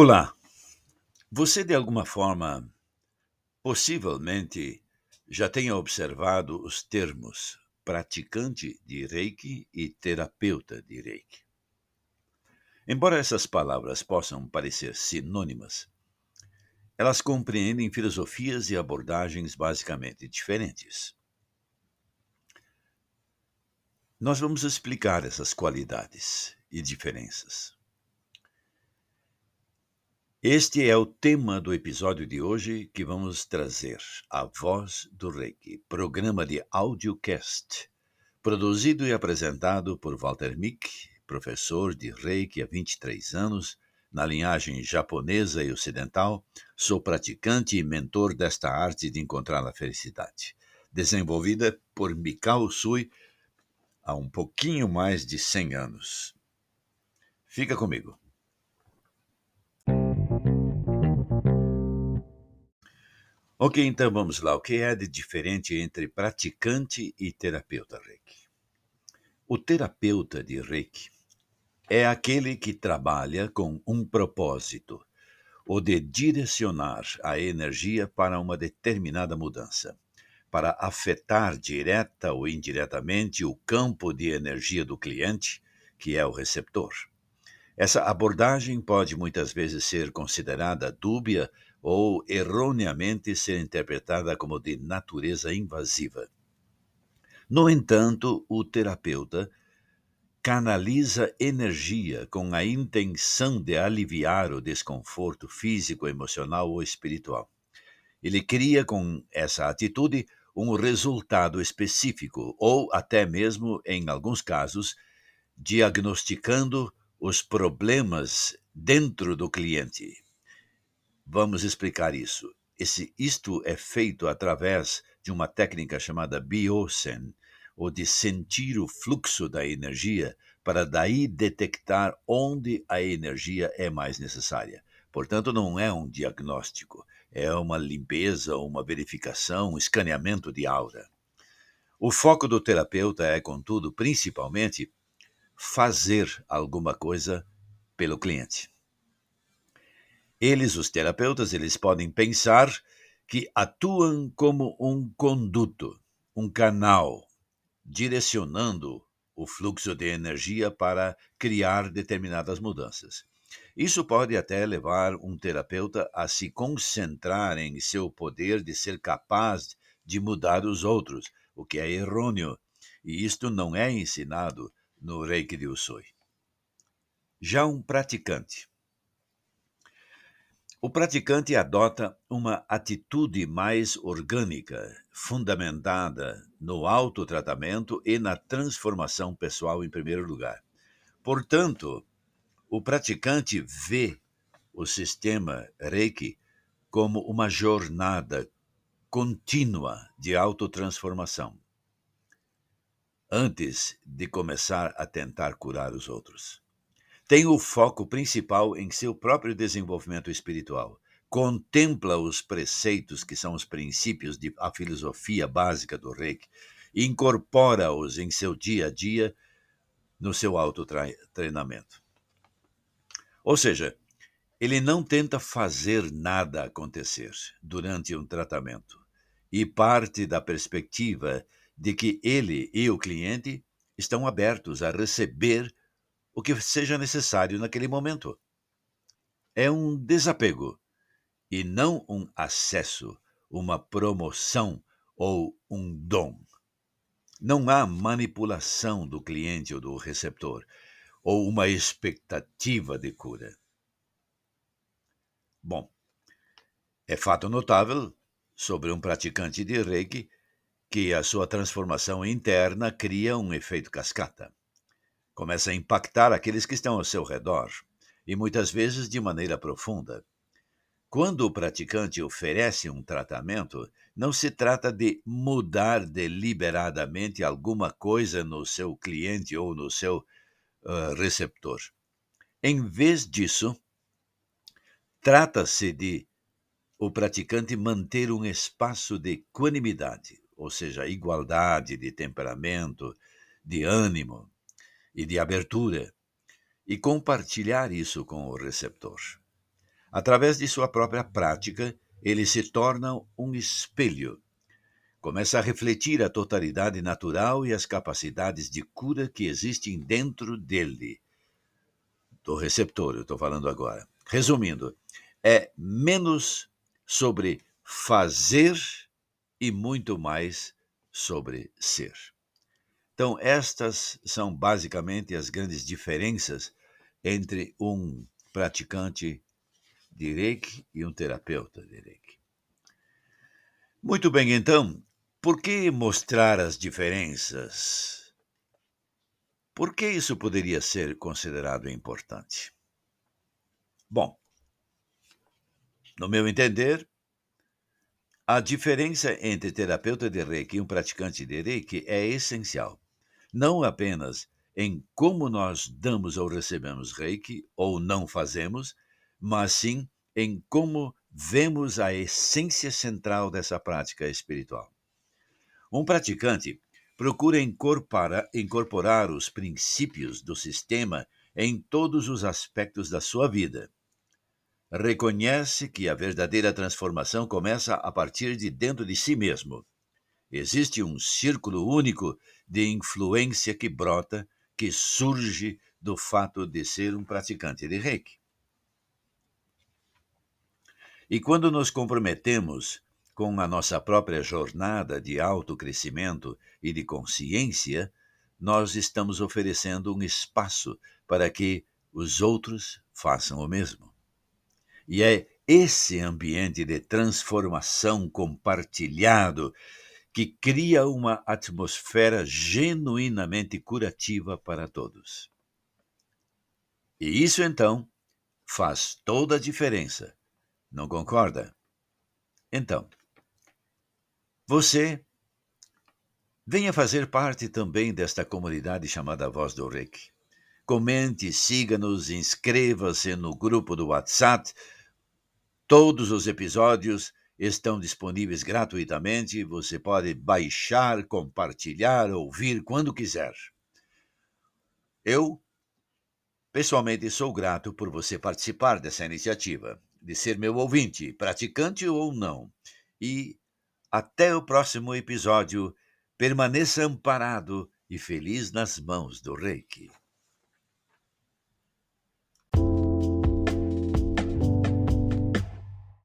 Olá! Você, de alguma forma, possivelmente já tenha observado os termos praticante de Reiki e terapeuta de Reiki. Embora essas palavras possam parecer sinônimas, elas compreendem filosofias e abordagens basicamente diferentes. Nós vamos explicar essas qualidades e diferenças. Este é o tema do episódio de hoje que vamos trazer, A Voz do Reiki, programa de audiocast, produzido e apresentado por Walter Mick, professor de Reiki há 23 anos, na linhagem japonesa e ocidental, sou praticante e mentor desta arte de encontrar a felicidade, desenvolvida por Mikao Sui há um pouquinho mais de 100 anos. Fica comigo. Ok, então vamos lá. O que é de diferente entre praticante e terapeuta Reiki? O terapeuta de Reiki é aquele que trabalha com um propósito, o de direcionar a energia para uma determinada mudança, para afetar direta ou indiretamente o campo de energia do cliente, que é o receptor. Essa abordagem pode muitas vezes ser considerada dúbia ou erroneamente ser interpretada como de natureza invasiva. No entanto, o terapeuta canaliza energia com a intenção de aliviar o desconforto físico, emocional ou espiritual. Ele cria com essa atitude um resultado específico ou até mesmo, em alguns casos, diagnosticando os problemas dentro do cliente. Vamos explicar isso. Esse, isto é feito através de uma técnica chamada Biosen, ou de sentir o fluxo da energia, para daí detectar onde a energia é mais necessária. Portanto, não é um diagnóstico, é uma limpeza, uma verificação, um escaneamento de aura. O foco do terapeuta é, contudo, principalmente fazer alguma coisa pelo cliente. Eles, os terapeutas, eles podem pensar que atuam como um conduto, um canal, direcionando o fluxo de energia para criar determinadas mudanças. Isso pode até levar um terapeuta a se concentrar em seu poder de ser capaz de mudar os outros, o que é errôneo, e isto não é ensinado no Reiki de Usui. Já um praticante o praticante adota uma atitude mais orgânica, fundamentada no autotratamento e na transformação pessoal em primeiro lugar. Portanto, o praticante vê o sistema Reiki como uma jornada contínua de autotransformação, antes de começar a tentar curar os outros tem o foco principal em seu próprio desenvolvimento espiritual. Contempla os preceitos que são os princípios de a filosofia básica do Reiki incorpora-os em seu dia a dia no seu autotreinamento. Ou seja, ele não tenta fazer nada acontecer durante um tratamento e parte da perspectiva de que ele e o cliente estão abertos a receber o que seja necessário naquele momento. É um desapego e não um acesso, uma promoção ou um dom. Não há manipulação do cliente ou do receptor, ou uma expectativa de cura. Bom, é fato notável sobre um praticante de Reiki que a sua transformação interna cria um efeito cascata começa a impactar aqueles que estão ao seu redor, e muitas vezes de maneira profunda. Quando o praticante oferece um tratamento, não se trata de mudar deliberadamente alguma coisa no seu cliente ou no seu uh, receptor. Em vez disso, trata-se de o praticante manter um espaço de equanimidade, ou seja, igualdade de temperamento, de ânimo, e de abertura, e compartilhar isso com o receptor. Através de sua própria prática, ele se torna um espelho. Começa a refletir a totalidade natural e as capacidades de cura que existem dentro dele. Do receptor, eu estou falando agora. Resumindo, é menos sobre fazer e muito mais sobre ser. Então, estas são basicamente as grandes diferenças entre um praticante de Reiki e um terapeuta de Reiki. Muito bem, então, por que mostrar as diferenças? Por que isso poderia ser considerado importante? Bom, no meu entender, a diferença entre terapeuta de Reiki e um praticante de Reiki é essencial. Não apenas em como nós damos ou recebemos Reiki ou não fazemos, mas sim em como vemos a essência central dessa prática espiritual. Um praticante procura incorporar, incorporar os princípios do sistema em todos os aspectos da sua vida. Reconhece que a verdadeira transformação começa a partir de dentro de si mesmo. Existe um círculo único de influência que brota, que surge do fato de ser um praticante de reiki. E quando nos comprometemos com a nossa própria jornada de autocrescimento e de consciência, nós estamos oferecendo um espaço para que os outros façam o mesmo. E é esse ambiente de transformação compartilhado que cria uma atmosfera genuinamente curativa para todos. E isso então faz toda a diferença não concorda? Então, você venha fazer parte também desta comunidade chamada Voz do Reiki. Comente, siga-nos, inscreva-se no grupo do WhatsApp. Todos os episódios estão disponíveis gratuitamente. Você pode baixar, compartilhar, ouvir quando quiser. Eu, pessoalmente, sou grato por você participar dessa iniciativa de ser meu ouvinte, praticante ou não. E até o próximo episódio, permaneça amparado e feliz nas mãos do Reiki.